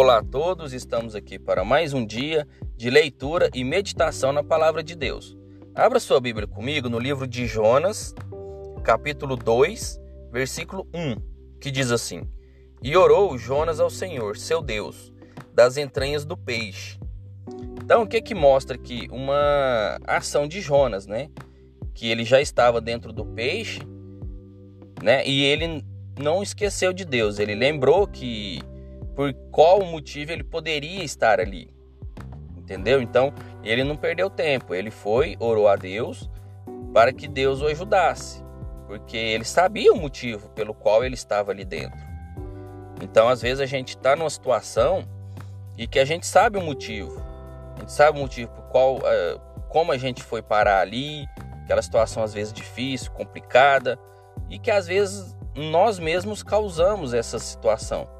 Olá a todos, estamos aqui para mais um dia de leitura e meditação na palavra de Deus. Abra sua Bíblia comigo no livro de Jonas, capítulo 2, versículo 1, que diz assim: E orou Jonas ao Senhor, seu Deus, das entranhas do peixe. Então, o que que mostra aqui? Uma ação de Jonas, né? Que ele já estava dentro do peixe, né? E ele não esqueceu de Deus, ele lembrou que por qual motivo ele poderia estar ali. Entendeu? Então, ele não perdeu tempo, ele foi, orou a Deus para que Deus o ajudasse, porque ele sabia o motivo pelo qual ele estava ali dentro. Então, às vezes a gente está numa situação e que a gente sabe o motivo, a gente sabe o motivo por qual, uh, como a gente foi parar ali, aquela situação às vezes difícil, complicada e que às vezes nós mesmos causamos essa situação.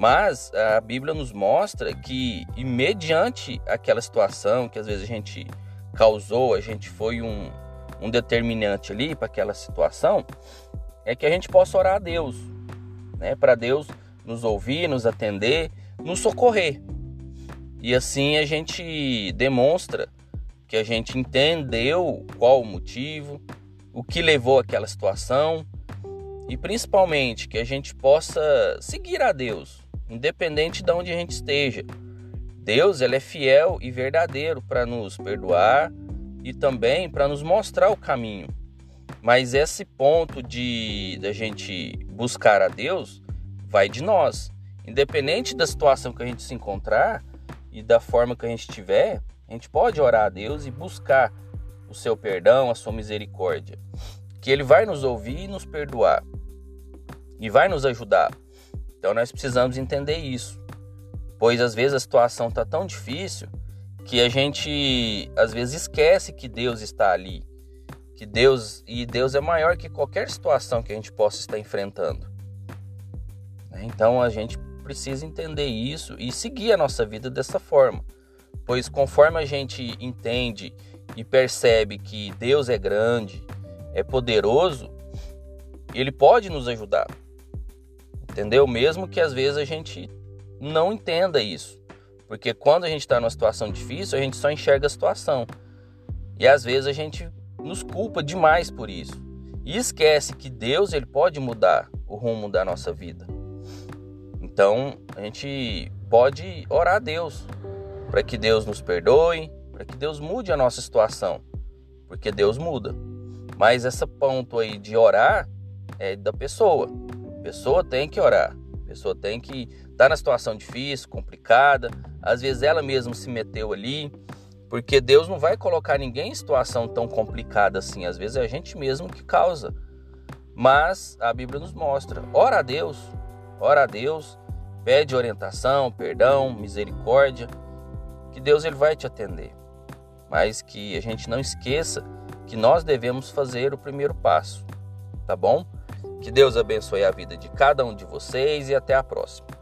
Mas a Bíblia nos mostra que, e mediante aquela situação que às vezes a gente causou, a gente foi um, um determinante ali para aquela situação, é que a gente possa orar a Deus, né? Para Deus nos ouvir, nos atender, nos socorrer. E assim a gente demonstra que a gente entendeu qual o motivo, o que levou àquela situação e principalmente que a gente possa seguir a Deus, independente de onde a gente esteja. Deus ele é fiel e verdadeiro para nos perdoar e também para nos mostrar o caminho. Mas esse ponto de da gente buscar a Deus vai de nós. Independente da situação que a gente se encontrar e da forma que a gente estiver, a gente pode orar a Deus e buscar o seu perdão, a sua misericórdia. Que ele vai nos ouvir e nos perdoar. E vai nos ajudar. Então nós precisamos entender isso. Pois às vezes a situação está tão difícil que a gente às vezes esquece que Deus está ali. Que Deus e Deus é maior que qualquer situação que a gente possa estar enfrentando. Né? Então a gente precisa entender isso e seguir a nossa vida dessa forma. Pois conforme a gente entende e percebe que Deus é grande, é poderoso, ele pode nos ajudar entendeu? Mesmo que às vezes a gente não entenda isso, porque quando a gente está numa situação difícil, a gente só enxerga a situação e às vezes a gente nos culpa demais por isso e esquece que Deus ele pode mudar o rumo da nossa vida. Então a gente pode orar a Deus para que Deus nos perdoe, para que Deus mude a nossa situação, porque Deus muda. Mas essa ponto aí de orar é da pessoa. Pessoa tem que orar. Pessoa tem que estar tá na situação difícil, complicada. Às vezes ela mesma se meteu ali. Porque Deus não vai colocar ninguém em situação tão complicada assim. Às vezes é a gente mesmo que causa. Mas a Bíblia nos mostra: ora a Deus, ora a Deus, pede orientação, perdão, misericórdia, que Deus ele vai te atender. Mas que a gente não esqueça que nós devemos fazer o primeiro passo, tá bom? Que Deus abençoe a vida de cada um de vocês e até a próxima.